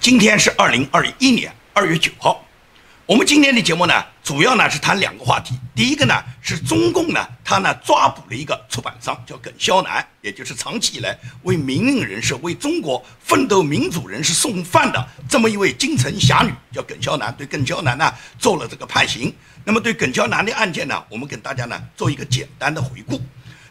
今天是二零二一年二月九号，我们今天的节目呢，主要呢是谈两个话题。第一个呢是中共呢，他呢抓捕了一个出版商，叫耿肖南，也就是长期以来为民运人士、为中国奋斗民主人士送饭的这么一位京城侠女，叫耿肖南。对耿肖南呢做了这个判刑。那么对耿肖南的案件呢，我们跟大家呢做一个简单的回顾。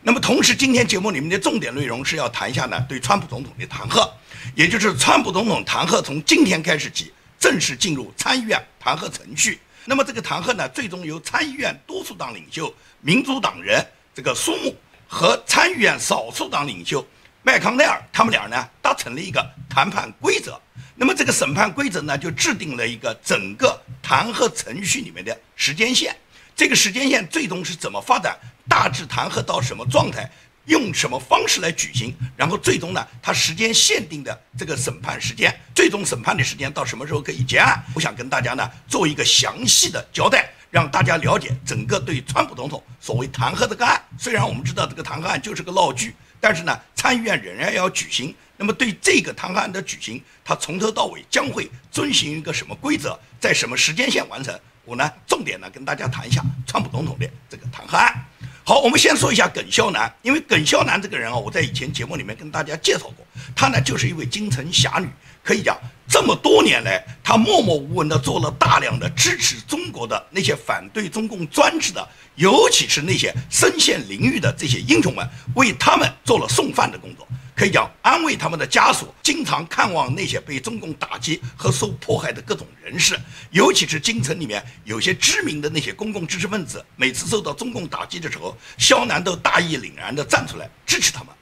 那么同时，今天节目里面的重点内容是要谈一下呢对川普总统的弹劾。也就是川普总统弹劾从今天开始起正式进入参议院弹劾程序。那么这个弹劾呢，最终由参议院多数党领袖民主党人这个苏木和参议院少数党领袖麦康奈尔他们俩呢达成了一个谈判规则。那么这个审判规则呢，就制定了一个整个弹劾程序里面的时间线。这个时间线最终是怎么发展，大致弹劾到什么状态？用什么方式来举行？然后最终呢，他时间限定的这个审判时间，最终审判的时间到什么时候可以结案？我想跟大家呢做一个详细的交代，让大家了解整个对川普总统所谓弹劾这个案。虽然我们知道这个弹劾案就是个闹剧，但是呢，参议院仍然要举行。那么对这个弹劾案的举行，它从头到尾将会遵循一个什么规则，在什么时间线完成？我呢重点呢跟大家谈一下川普总统的这个弹劾案。好，我们先说一下耿肖南，因为耿肖南这个人啊，我在以前节目里面跟大家介绍过，他呢就是一位京城侠女，可以讲这么多年来，他默默无闻的做了大量的支持中国的那些反对中共专制的，尤其是那些身陷囹圄的这些英雄们，为他们做了送饭的工作。可以讲，安慰他们的家属，经常看望那些被中共打击和受迫害的各种人士，尤其是京城里面有些知名的那些公共知识分子，每次受到中共打击的时候，肖楠都大义凛然地站出来支持他们。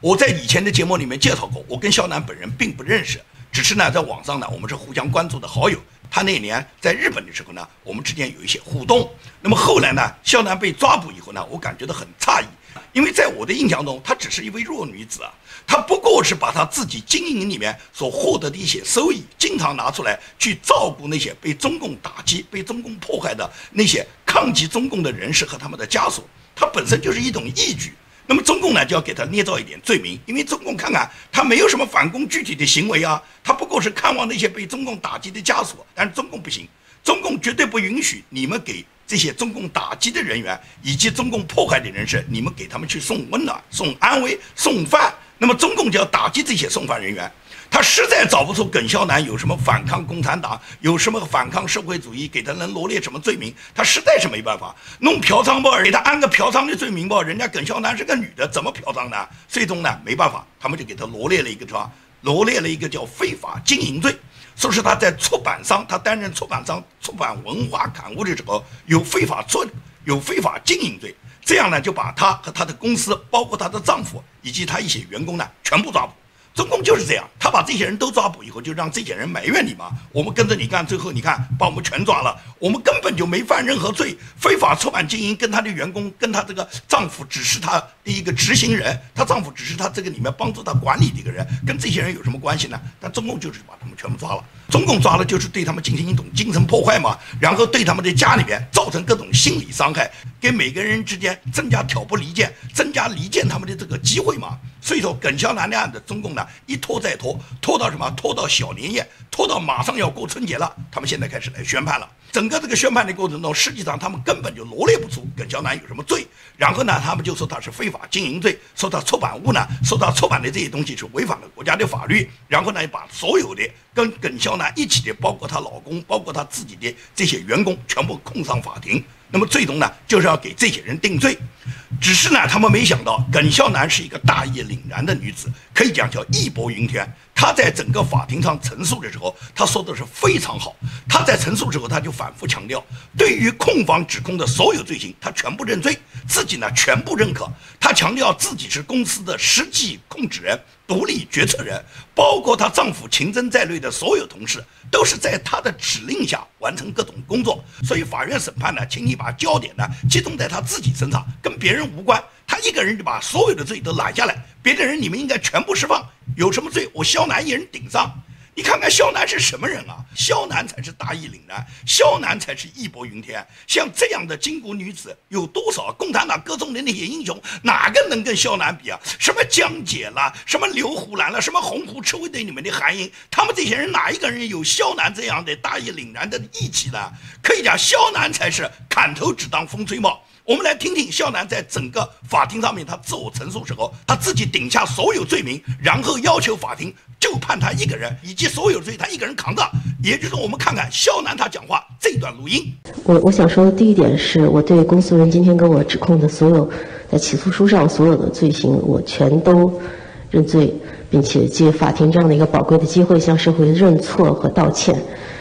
我在以前的节目里面介绍过，我跟肖楠本人并不认识，只是呢，在网上呢，我们是互相关注的好友。他那年在日本的时候呢，我们之间有一些互动。那么后来呢，肖楠被抓捕以后呢，我感觉到很诧异，因为在我的印象中，她只是一位弱女子啊。他不过是把他自己经营里面所获得的一些收益，经常拿出来去照顾那些被中共打击、被中共迫害的那些抗击中共的人士和他们的家属。他本身就是一种义举。那么中共呢，就要给他捏造一点罪名，因为中共看看他没有什么反攻具体的行为啊，他不过是看望那些被中共打击的家属。但是中共不行，中共绝对不允许你们给这些中共打击的人员以及中共迫害的人士，你们给他们去送温暖、送安慰、送饭。那么中共就要打击这些送饭人员，他实在找不出耿肖南有什么反抗共产党，有什么反抗社会主义，给他能罗列什么罪名，他实在是没办法弄嫖娼不？给他安个嫖娼的罪名不？人家耿肖南是个女的，怎么嫖娼呢？最终呢，没办法，他们就给他罗列了一个什么？罗列了一个叫非法经营罪，说是他在出版商，他担任出版商出版文化刊物的时候有非法出，有非法经营罪。这样呢，就把她和她的公司，包括她的丈夫以及她一些员工呢，全部抓捕。中共就是这样，他把这些人都抓捕以后，就让这些人埋怨你嘛。我们跟着你干，最后你看把我们全抓了，我们根本就没犯任何罪。非法出版经营，跟她的员工，跟她这个丈夫只是她的一个执行人，她丈夫只是她这个里面帮助她管理的一个人，跟这些人有什么关系呢？但中共就是把他们全部抓了。中共抓了就是对他们进行一种精神破坏嘛，然后对他们的家里面造成各种心理伤害，给每个人之间增加挑拨离间，增加离间他们的这个机会嘛。所以说，耿肖南的案子，中共呢一拖再拖，拖到什么？拖到小年夜，拖到马上要过春节了，他们现在开始来宣判了。整个这个宣判的过程中，实际上他们根本就罗列不出耿肖南有什么罪，然后呢，他们就说他是非法经营罪，说他出版物呢，说他出版的这些东西是违反了国家的法律，然后呢，把所有的跟耿肖南一起的，包括她老公，包括她自己的这些员工，全部控上法庭。那么最终呢，就是要给这些人定罪。只是呢，他们没想到耿肖南是一个大义凛然的女子，可以讲叫义薄云天。她在整个法庭上陈述的时候，她说的是非常好。她在陈述的时候，她就反复强调，对于控方指控的所有罪行，她全部认罪，自己呢全部认可。她强调自己是公司的实际控制人、独立决策人，包括她丈夫秦真在内的所有同事，都是在她的指令下完成各种工作。所以法院审判呢，请你把焦点呢集中在她自己身上，别人无关。他一个人就把所有的罪都揽下来，别的人你们应该全部释放，有什么罪我肖楠一人顶上。你看看肖楠是什么人啊？肖楠才是大义凛然，肖楠才是义薄云天。像这样的巾帼女子有多少？共产党歌中的那些英雄，哪个能跟肖楠比啊？什么江姐了，什么刘胡兰了，什么洪湖赤卫队里面的韩英，他们这些人哪一个人有肖楠这样的大义凛然的义气呢？可以讲，肖楠才是砍头只当风吹帽。我们来听听肖楠在整个法庭上面他自我陈述时候，他自己顶下所有罪名，然后要求法庭就判他一个人，以及所有罪他一个人扛的。也就是说，我们看看肖楠他讲话这段录音。我我想说的第一点是，我对公诉人今天跟我指控的所有在起诉书上所有的罪行，我全都认罪，并且借法庭这样的一个宝贵的机会向社会认错和道歉。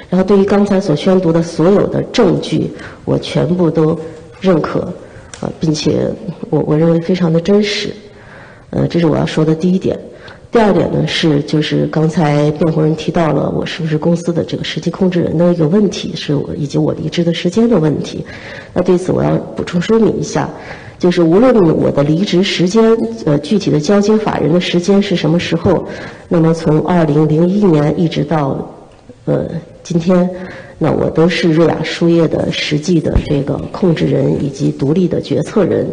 然后对于刚才所宣读的所有的证据，我全部都。认可，啊，并且我我认为非常的真实，呃，这是我要说的第一点。第二点呢是，就是刚才辩护人提到了我是不是公司的这个实际控制人的一个问题，是我以及我离职的时间的问题。那对此我要补充说明一下，就是无论我的离职时间，呃，具体的交接法人的时间是什么时候，那么从二零零一年一直到，呃，今天。那我都是瑞雅输液的实际的这个控制人以及独立的决策人。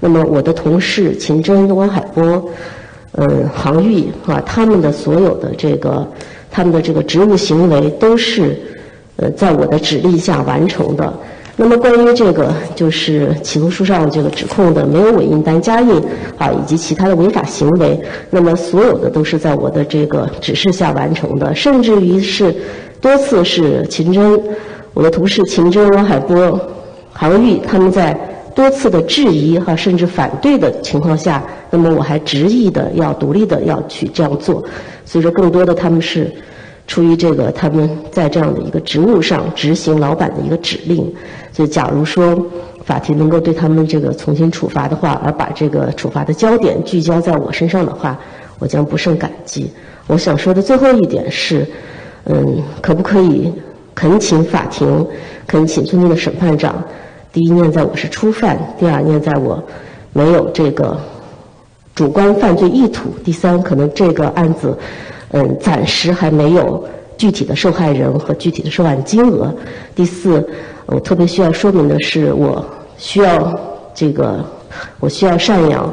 那么我的同事秦真、汪海波、呃，杭玉啊，他们的所有的这个他们的这个职务行为都是呃在我的指令下完成的。那么关于这个就是起诉书上这个指控的没有伪印单加印啊，以及其他的违法行为，那么所有的都是在我的这个指示下完成的，甚至于是。多次是秦真，我的同事秦真、王海波、杭玉他们在多次的质疑哈，甚至反对的情况下，那么我还执意的要独立的要去这样做。所以说，更多的他们是出于这个他们在这样的一个职务上执行老板的一个指令。所以，假如说法庭能够对他们这个从轻处罚的话，而把这个处罚的焦点聚焦在我身上的话，我将不胜感激。我想说的最后一点是。嗯，可不可以恳请法庭，恳请尊敬的审判长，第一念在我是初犯，第二念在我没有这个主观犯罪意图，第三可能这个案子，嗯，暂时还没有具体的受害人和具体的受案金额，第四，我特别需要说明的是，我需要这个，我需要赡养。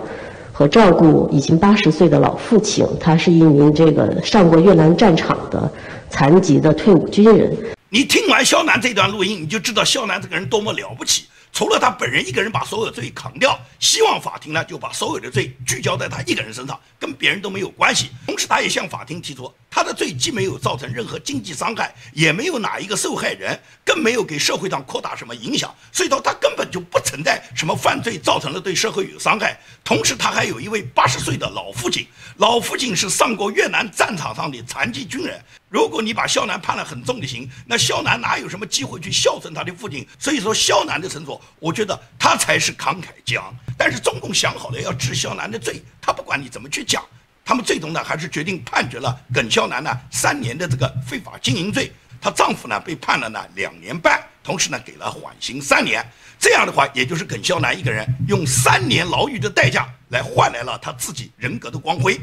和照顾已经八十岁的老父亲，他是一名这个上过越南战场的残疾的退伍军人。你听完肖楠这段录音，你就知道肖楠这个人多么了不起。除了他本人一个人把所有的罪扛掉，希望法庭呢就把所有的罪聚焦在他一个人身上，跟别人都没有关系。同时，他也向法庭提出，他的罪既没有造成任何经济伤害，也没有哪一个受害人，更没有给社会上扩大什么影响，所以说他根本就不存在什么犯罪造成了对社会有伤害。同时，他还有一位八十岁的老父亲，老父亲是上过越南战场上的残疾军人。如果你把肖楠判了很重的刑，那肖楠哪有什么机会去孝顺他的父亲？所以说，肖楠的陈述，我觉得他才是慷慨激昂。但是中共想好了要治肖楠的罪，他不管你怎么去讲，他们最终呢还是决定判决了耿肖楠呢三年的这个非法经营罪，她丈夫呢被判了呢两年半，同时呢给了缓刑三年。这样的话，也就是耿肖楠一个人用三年牢狱的代价来换来了他自己人格的光辉。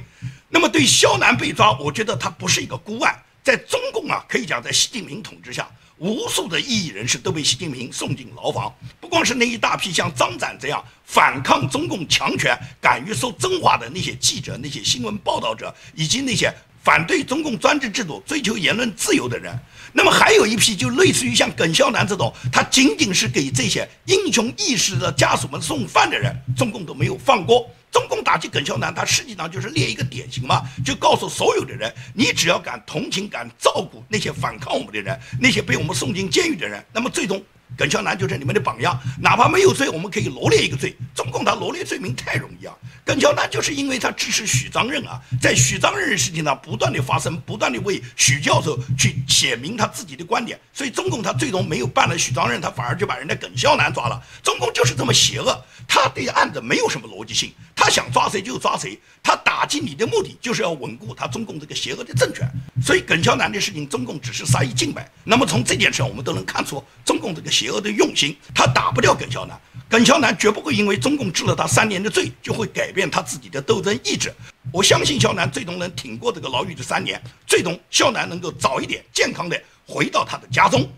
那么对肖楠被抓，我觉得他不是一个孤案。在中共啊，可以讲在习近平统治下，无数的异议人士都被习近平送进牢房。不光是那一大批像张展这样反抗中共强权、敢于说真话的那些记者、那些新闻报道者，以及那些反对中共专制制度、追求言论自由的人，那么还有一批就类似于像耿肖南这种，他仅仅是给这些英雄义士的家属们送饭的人，中共都没有放过。中共打击耿肖南，他实际上就是列一个典型嘛，就告诉所有的人，你只要敢同情、敢照顾那些反抗我们的人，那些被我们送进监狱的人，那么最终。耿肖南就是你们的榜样，哪怕没有罪，我们可以罗列一个罪。中共他罗列罪名太容易啊！耿肖南就是因为他支持许章任啊，在许章任的事情上不断的发生，不断的为许教授去写明他自己的观点，所以中共他最终没有办了许章任，他反而就把人家耿肖南抓了。中共就是这么邪恶，他对案子没有什么逻辑性，他想抓谁就抓谁，他打击你的目的就是要稳固他中共这个邪恶的政权。所以耿肖南的事情，中共只是杀一儆百。那么从这件事，我们都能看出中共这个邪。恶的用心，他打不掉耿肖楠，耿肖楠绝不会因为中共治了他三年的罪，就会改变他自己的斗争意志。我相信肖南最终能挺过这个牢狱的三年，最终肖南能够早一点健康的回到他的家中。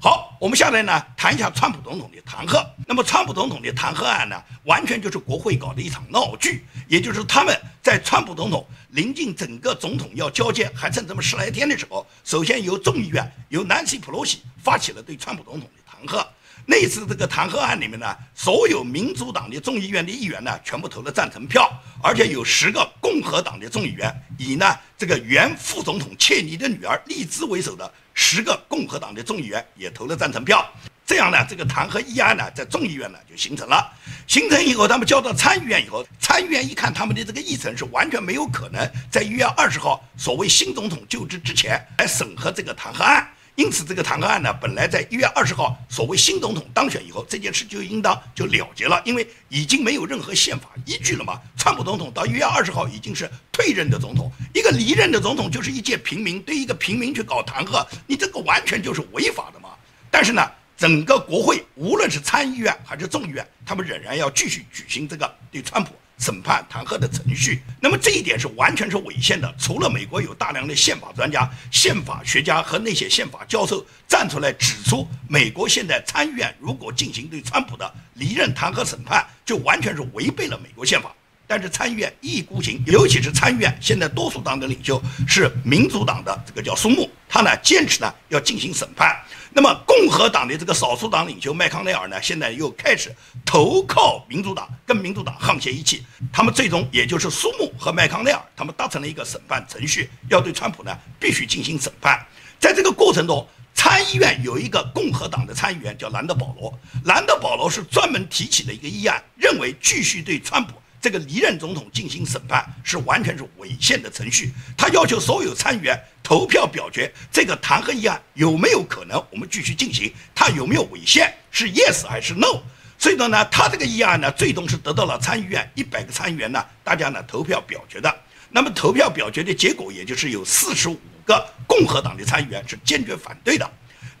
好，我们下来呢谈一下川普总统的弹劾。那么，川普总统的弹劾案呢，完全就是国会搞的一场闹剧，也就是他们在川普总统临近整个总统要交接还剩这么十来天的时候，首先由众议院由南希·普洛西发起了对川普总统的弹劾。那次这个弹劾案里面呢，所有民主党的众议院的议员呢，全部投了赞成票，而且有十个共和党的众议员，以呢这个原副总统切尼的女儿利兹为首的。十个共和党的众议员也投了赞成票，这样呢，这个弹劾议案呢，在众议院呢就形成了。形成以后，他们交到参议院以后，参议院一看他们的这个议程是完全没有可能在一月二十号所谓新总统就职之前来审核这个弹劾案。因此，这个弹劾案呢，本来在一月二十号所谓新总统当选以后，这件事就应当就了结了，因为已经没有任何宪法依据了嘛。川普总统到一月二十号已经是退任的总统，一个离任的总统就是一介平民，对一个平民去搞弹劾，你这个完全就是违法的嘛。但是呢，整个国会无论是参议院还是众议院，他们仍然要继续举行这个对川普。审判弹劾的程序，那么这一点是完全是违宪的。除了美国有大量的宪法专家、宪法学家和那些宪法教授站出来指出，美国现在参议院如果进行对川普的离任弹劾审判，就完全是违背了美国宪法。但是参议院一意孤行，尤其是参议院现在多数党的领袖是民主党的这个叫苏木，他呢坚持呢要进行审判。那么，共和党的这个少数党领袖麦康奈尔呢，现在又开始投靠民主党，跟民主党沆瀣一气。他们最终也就是苏木和麦康奈尔，他们达成了一个审判程序，要对川普呢必须进行审判。在这个过程中，参议院有一个共和党的参议员叫兰德保罗，兰德保罗是专门提起了一个议案，认为继续对川普。这个离任总统进行审判是完全是违宪的程序，他要求所有参议员投票表决这个弹劾议案有没有可能我们继续进行，他有没有违宪，是 yes 还是 no？所以说呢，他这个议案呢，最终是得到了参议院一百个参议员呢，大家呢投票表决的。那么投票表决的结果，也就是有四十五个共和党的参议员是坚决反对的。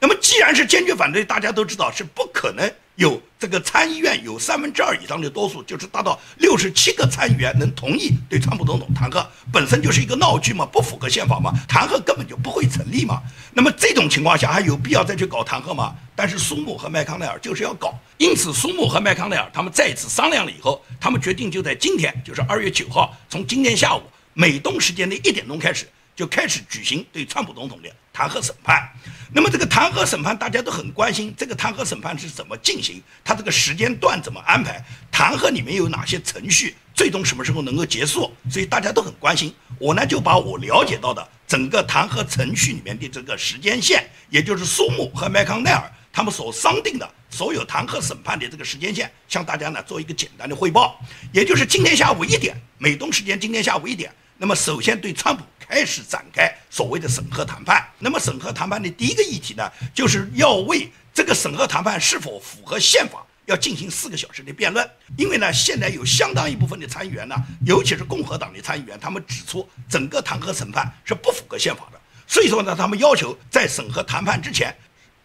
那么既然是坚决反对，大家都知道是不可能。有这个参议院有三分之二以上的多数，就是达到六十七个参议员能同意对川普总统弹劾，本身就是一个闹剧嘛，不符合宪法嘛，弹劾根本就不会成立嘛。那么这种情况下还有必要再去搞弹劾吗？但是苏木和麦康奈尔就是要搞，因此苏木和麦康奈尔他们再一次商量了以后，他们决定就在今天，就是二月九号，从今天下午美东时间的一点钟开始，就开始举行对川普总统的弹劾审判。那么这个弹劾审判大家都很关心，这个弹劾审判是怎么进行？它这个时间段怎么安排？弹劾里面有哪些程序？最终什么时候能够结束？所以大家都很关心。我呢就把我了解到的整个弹劾程序里面的这个时间线，也就是苏木和麦康奈尔他们所商定的所有弹劾审判的这个时间线，向大家呢做一个简单的汇报。也就是今天下午一点，美东时间今天下午一点。那么首先对川普开始展开所谓的审核谈判。那么审核谈判的第一个议题呢，就是要为这个审核谈判是否符合宪法，要进行四个小时的辩论。因为呢，现在有相当一部分的参议员呢，尤其是共和党的参议员，他们指出整个弹劾审判是不符合宪法的。所以说呢，他们要求在审核谈判之前，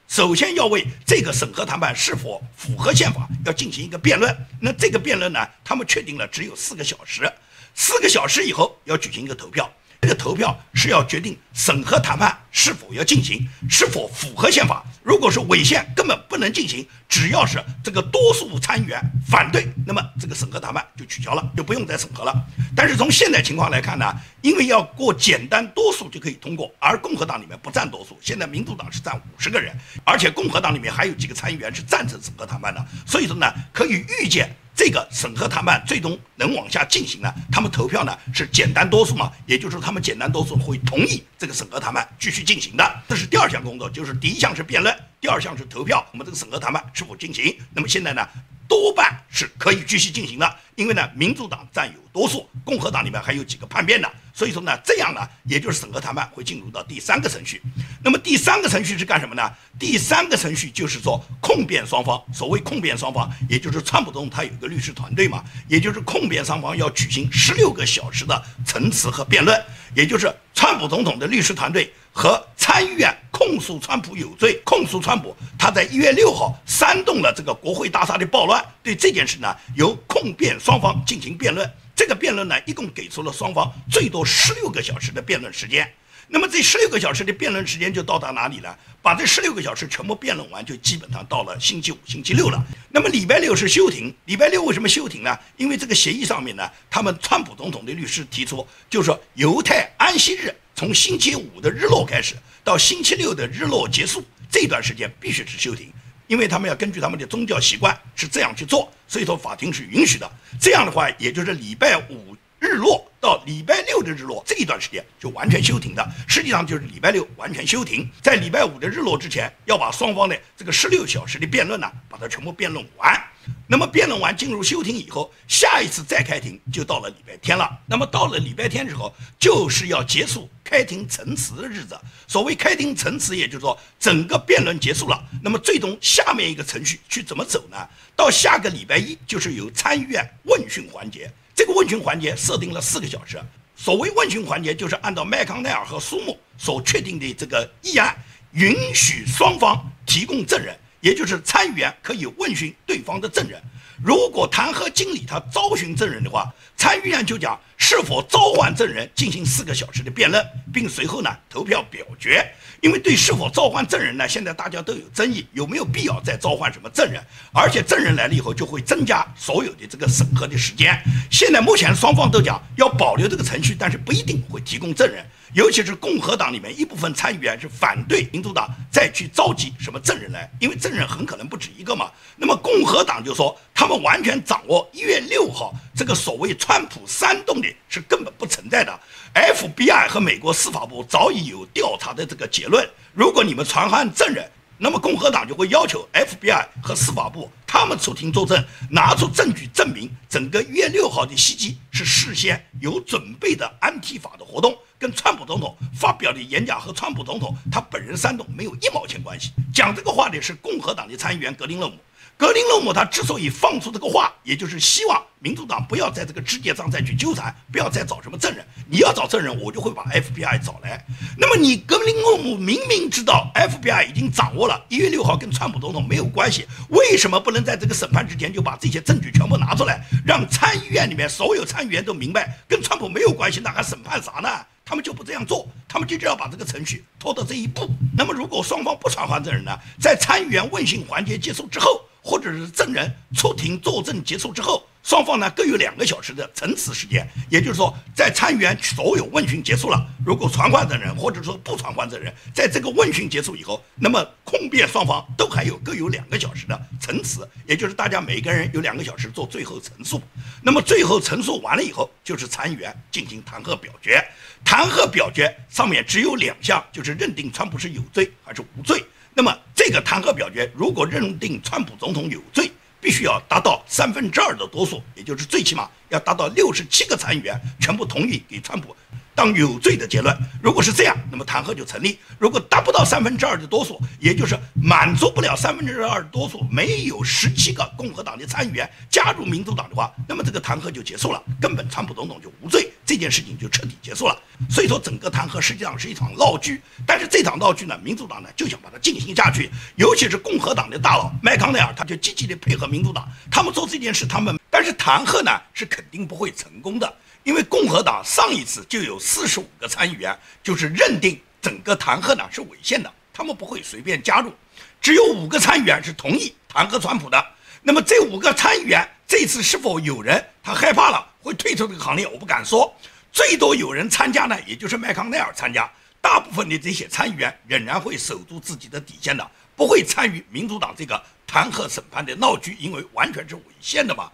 首先要为这个审核谈判是否符合宪法要进行一个辩论。那这个辩论呢，他们确定了只有四个小时。四个小时以后要举行一个投票，这个投票是要决定审核谈判是否要进行，是否符合宪法。如果是违宪，根本不能进行。只要是这个多数参议员反对，那么这个审核谈判就取消了，就不用再审核了。但是从现在情况来看呢，因为要过简单多数就可以通过，而共和党里面不占多数，现在民主党是占五十个人，而且共和党里面还有几个参议员是赞成审核谈判的，所以说呢，可以预见。这个审核谈判最终能往下进行呢？他们投票呢是简单多数嘛？也就是说，他们简单多数会同意这个审核谈判继续进行的。这是第二项工作，就是第一项是辩论，第二项是投票。我们这个审核谈判是否进行？那么现在呢，多半是可以继续进行的，因为呢，民主党占有多数，共和党里面还有几个叛变的。所以说呢，这样呢，也就是审核谈判会进入到第三个程序。那么第三个程序是干什么呢？第三个程序就是说控辩双方，所谓控辩双方，也就是川普总统他有一个律师团队嘛，也就是控控辩双方要举行十六个小时的陈词和辩论，也就是川普总统的律师团队和参议院控诉川普有罪，控诉川普他在一月六号煽动了这个国会大厦的暴乱，对这件事呢，由控辩双方进行辩论。这个辩论呢，一共给出了双方最多十六个小时的辩论时间。那么这十六个小时的辩论时间就到达哪里了？把这十六个小时全部辩论完，就基本上到了星期五、星期六了。那么礼拜六是休庭。礼拜六为什么休庭呢？因为这个协议上面呢，他们川普总统的律师提出，就是说犹太安息日从星期五的日落开始到星期六的日落结束这段时间必须是休庭，因为他们要根据他们的宗教习惯是这样去做，所以说法庭是允许的。这样的话，也就是礼拜五。日落到礼拜六的日落这一段时间就完全休庭的，实际上就是礼拜六完全休庭，在礼拜五的日落之前，要把双方的这个十六小时的辩论呢，把它全部辩论完。那么辩论完进入休庭以后，下一次再开庭就到了礼拜天了。那么到了礼拜天之后，就是要结束开庭陈词的日子。所谓开庭陈词，也就是说整个辩论结束了。那么最终下面一个程序去怎么走呢？到下个礼拜一就是由参议院问讯环节。这个问询环节设定了四个小时。所谓问询环节，就是按照麦康奈尔和苏木所确定的这个议案，允许双方提供证人，也就是参议员可以问询对方的证人。如果弹劾经理他招寻证人的话，参议员就讲是否召唤证人进行四个小时的辩论，并随后呢投票表决。因为对是否召唤证人呢，现在大家都有争议，有没有必要再召唤什么证人？而且证人来了以后，就会增加所有的这个审核的时间。现在目前双方都讲要保留这个程序，但是不一定会提供证人。尤其是共和党里面一部分参议员是反对民主党再去召集什么证人来，因为证人很可能不止一个嘛。那么共和党就说他们完全掌握一月六号这个所谓川普煽动的是根本不存在的。FBI 和美国司法部早已有调查的这个结论。如果你们传唤证人，那么共和党就会要求 FBI 和司法部他们出庭作证，拿出证据证明整个一月六号的袭击是事先有准备的安提法的活动。跟川普总统发表的演讲和川普总统他本人煽动没有一毛钱关系。讲这个话的是共和党的参议员格林勒姆。格林勒姆他之所以放出这个话，也就是希望民主党不要在这个枝节上再去纠缠，不要再找什么证人。你要找证人，我就会把 FBI 找来。那么你格林勒姆明明知道 FBI 已经掌握了一月六号跟川普总统没有关系，为什么不能在这个审判之前就把这些证据全部拿出来，让参议院里面所有参议员都明白跟川普没有关系，那还审判啥呢？他们就不这样做，他们就是要把这个程序拖到这一步。那么，如果双方不传唤证人呢？在参议员问讯环节结束之后，或者是证人出庭作证结束之后。双方呢各有两个小时的陈词时间，也就是说，在参议员所有问询结束了，如果传唤证人或者说不传唤证人，在这个问询结束以后，那么控辩双方都还有各有两个小时的陈词，也就是大家每个人有两个小时做最后陈述。那么最后陈述完了以后，就是参议员进行弹劾表决。弹劾表决上面只有两项，就是认定川普是有罪还是无罪。那么这个弹劾表决，如果认定川普总统有罪，必须要达到三分之二的多数，也就是最起码要达到六十七个参议员全部同意给川普。当有罪的结论，如果是这样，那么弹劾就成立。如果达不到三分之二的多数，也就是满足不了三分之二的多数，没有十七个共和党的参议员加入民主党的话，那么这个弹劾就结束了，根本川普总统就无罪，这件事情就彻底结束了。所以说，整个弹劾实际上是一场闹剧。但是这场闹剧呢，民主党呢就想把它进行下去，尤其是共和党的大佬麦康奈尔，他就积极的配合民主党，他们做这件事，他们但是弹劾呢是肯定不会成功的。因为共和党上一次就有四十五个参议员，就是认定整个弹劾呢是违宪的，他们不会随便加入。只有五个参议员是同意弹劾川普的。那么这五个参议员这次是否有人他害怕了会退出这个行列，我不敢说。最多有人参加呢，也就是麦康奈尔参加。大部分的这些参议员仍然会守住自己的底线的，不会参与民主党这个弹劾审判的闹剧，因为完全是违宪的嘛。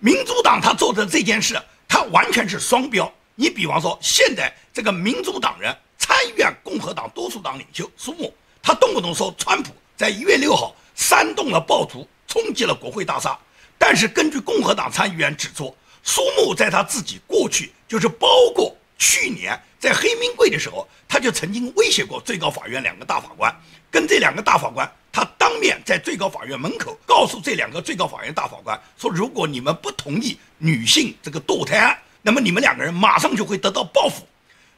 民主党他做的这件事。他完全是双标。你比方说，现在这个民主党人参议院共和党多数党领袖苏木，他动不动说川普在一月六号煽动了暴徒冲击了国会大厦。但是根据共和党参议员指出，苏木在他自己过去，就是包括去年在黑名贵的时候，他就曾经威胁过最高法院两个大法官，跟这两个大法官。他当面在最高法院门口告诉这两个最高法院大法官说：“如果你们不同意女性这个堕胎案，那么你们两个人马上就会得到报复。”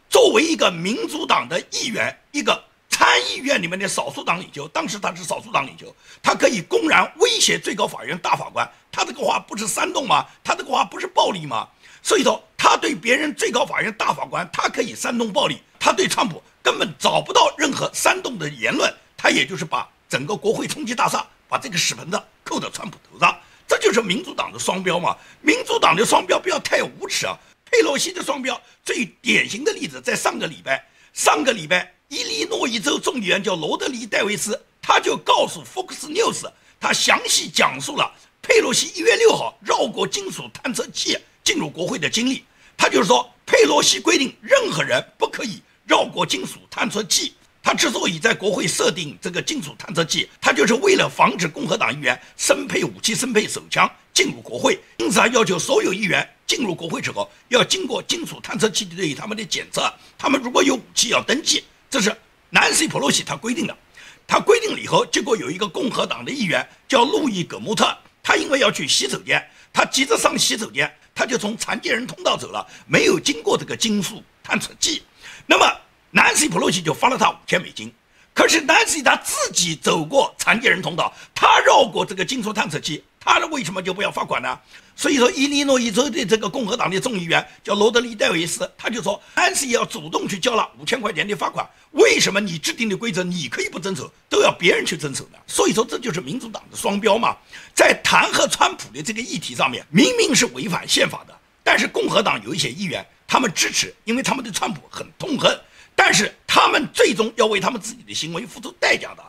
作为一个民主党的议员，一个参议院里面的少数党领袖，当时他是少数党领袖，他可以公然威胁最高法院大法官，他这个话不是煽动吗？他这个话不是暴力吗？所以说，他对别人最高法院大法官，他可以煽动暴力，他对川普根本找不到任何煽动的言论，他也就是把整个国会冲击大厦，把这个屎盆子扣到川普头上，这就是民主党的双标嘛？民主党的双标不要太无耻啊！佩洛西的双标最典型的例子，在上个礼拜，上个礼拜，伊利诺伊州众议员叫罗德里戴维斯，他就告诉 Fox News，他详细讲述了佩洛西一月六号绕过金属探测器进入国会的经历。他就是说，佩洛西规定任何人不可以绕过金属探测器。他之所以在国会设定这个金属探测器，他就是为了防止共和党议员身配武器、身配手枪进入国会，因此他要求所有议员。进入国会之后，要经过金属探测器对他们的检测。他们如果有武器要登记，这是南希·普洛西他规定的。他规定了以后，结果有一个共和党的议员叫路易·葛穆特，他因为要去洗手间，他急着上洗手间，他就从残疾人通道走了，没有经过这个金属探测器。那么南希·普洛西就罚了他五千美金。可是南希他自己走过残疾人通道，他绕过这个金属探测器。他为什么就不要罚款呢？所以说，伊利诺伊州的这个共和党的众议员叫罗德里戴维斯，他就说，安西要主动去交了五千块钱的罚款。为什么你制定的规则你可以不遵守，都要别人去遵守呢？所以说，这就是民主党的双标嘛。在弹劾川普的这个议题上面，明明是违反宪法的，但是共和党有一些议员他们支持，因为他们对川普很痛恨，但是他们最终要为他们自己的行为付出代价的。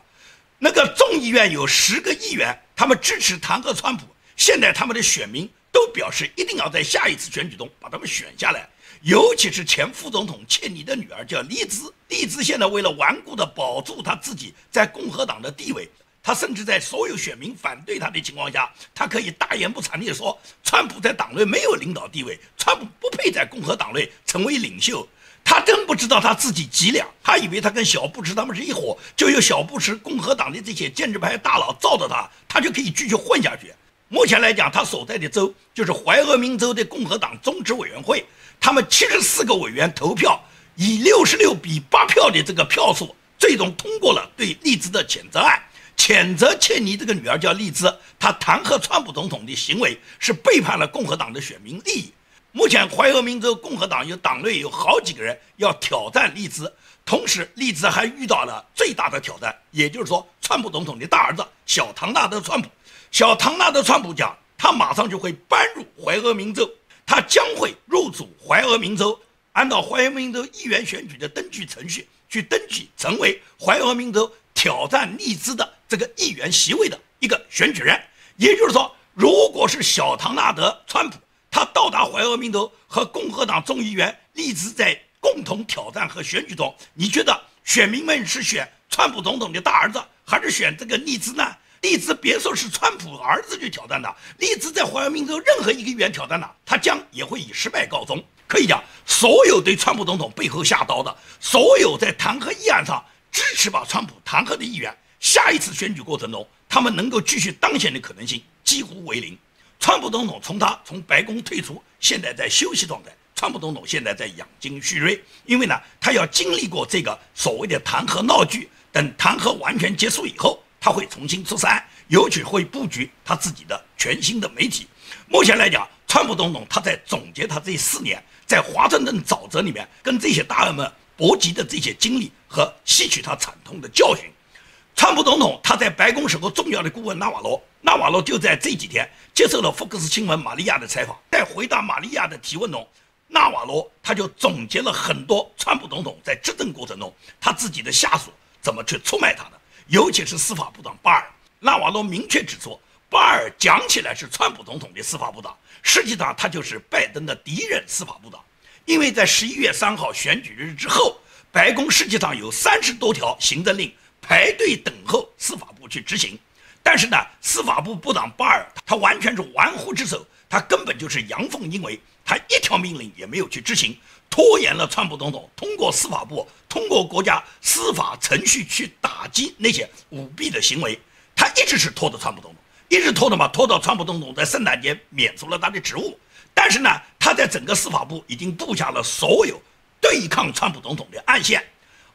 那个众议院有十个议员，他们支持弹劾川普。现在他们的选民都表示一定要在下一次选举中把他们选下来。尤其是前副总统切尼的女儿叫利兹，利兹现在为了顽固地保住他自己在共和党的地位，他甚至在所有选民反对他的情况下，他可以大言不惭地说，川普在党内没有领导地位，川普不配在共和党内成为领袖。他真不知道他自己几两，他以为他跟小布什他们是一伙，就有小布什共和党的这些建制派大佬罩着他，他就可以继续混下去。目前来讲，他所在的州就是怀俄明州的共和党中执委员会，他们七十四个委员投票，以六十六比八票的这个票数，最终通过了对利兹的谴责案，谴责切尼这个女儿叫利兹，她弹劾川普总统的行为是背叛了共和党的选民利益。目前，怀俄明州共和党有党内有好几个人要挑战利兹，同时利兹还遇到了最大的挑战，也就是说，川普总统的大儿子小唐纳德·川普。小唐纳德·川普讲，他马上就会搬入怀俄明州，他将会入主怀俄明州，按照怀俄明州议员选举的登记程序去登记，成为怀俄明州挑战利兹的这个议员席位的一个选举人。也就是说，如果是小唐纳德·川普。他到达怀俄明州和共和党众议员利兹在共同挑战和选举中，你觉得选民们是选川普总统的大儿子，还是选这个利兹呢？利兹别说是川普儿子去挑战的，利兹在怀俄明州任何一个议员挑战的，他将也会以失败告终。可以讲，所有对川普总统背后下刀的，所有在弹劾议案上支持把川普弹劾的议员，下一次选举过程中，他们能够继续当选的可能性几乎为零。川普总统从他从白宫退出，现在在休息状态。川普总统现在在养精蓄锐，因为呢，他要经历过这个所谓的弹劾闹剧。等弹劾完全结束以后，他会重新出山，尤其会布局他自己的全新的媒体。目前来讲，川普总统他在总结他这四年在华盛顿沼泽里面跟这些大人们搏击的这些经历和吸取他惨痛的教训。川普总统他在白宫时候重要的顾问纳瓦罗，纳瓦罗就在这几天接受了福克斯新闻玛利亚的采访，在回答玛利亚的提问中，纳瓦罗他就总结了很多川普总统在执政过程中他自己的下属怎么去出卖他的，尤其是司法部长巴尔。纳瓦罗明确指出，巴尔讲起来是川普总统的司法部长，实际上他就是拜登的敌人司法部长，因为在十一月三号选举日之后，白宫实际上有三十多条行政令。排队等候司法部去执行，但是呢，司法部部长巴尔他完全是玩忽职守，他根本就是阳奉阴违，他一条命令也没有去执行，拖延了川普总统通过司法部通过国家司法程序去打击那些舞弊的行为，他一直是拖着川普总统，一直拖着嘛，拖到川普总统在圣诞节免除了他的职务，但是呢，他在整个司法部已经布下了所有对抗川普总统的暗线。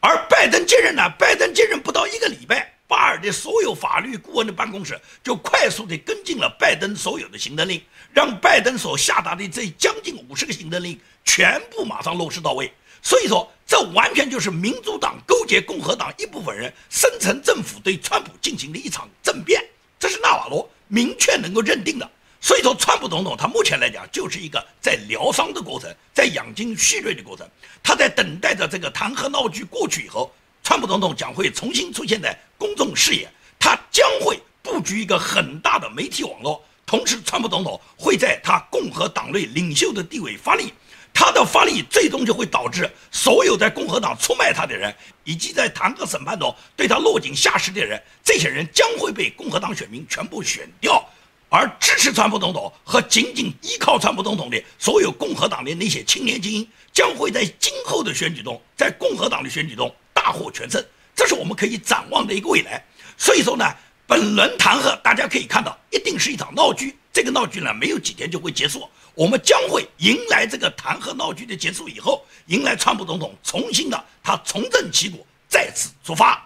而拜登接任呢？拜登接任不到一个礼拜，巴尔的所有法律顾问的办公室就快速地跟进了拜登所有的行政令，让拜登所下达的这将近五十个行政令全部马上落实到位。所以说，这完全就是民主党勾结共和党一部分人，深层政府对川普进行的一场政变，这是纳瓦罗明确能够认定的。所以说，川普总统他目前来讲就是一个在疗伤的过程，在养精蓄锐的过程，他在等待着这个弹劾闹剧过去以后，川普总统将会重新出现在公众视野，他将会布局一个很大的媒体网络，同时，川普总统会在他共和党内领袖的地位发力。他的发力最终就会导致所有在共和党出卖他的人，以及在弹劾审判中对他落井下石的人，这些人将会被共和党选民全部选掉，而支持川普总统和仅仅依靠川普总统的所有共和党的那些青年精英，将会在今后的选举中，在共和党的选举中大获全胜，这是我们可以展望的一个未来。所以说呢，本轮弹劾大家可以看到，一定是一场闹剧。这个闹剧呢，没有几天就会结束。我们将会迎来这个弹劾闹剧的结束以后，迎来川普总统重新的他重振旗鼓，再次出发。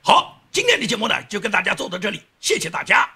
好，今天的节目呢，就跟大家做到这里，谢谢大家。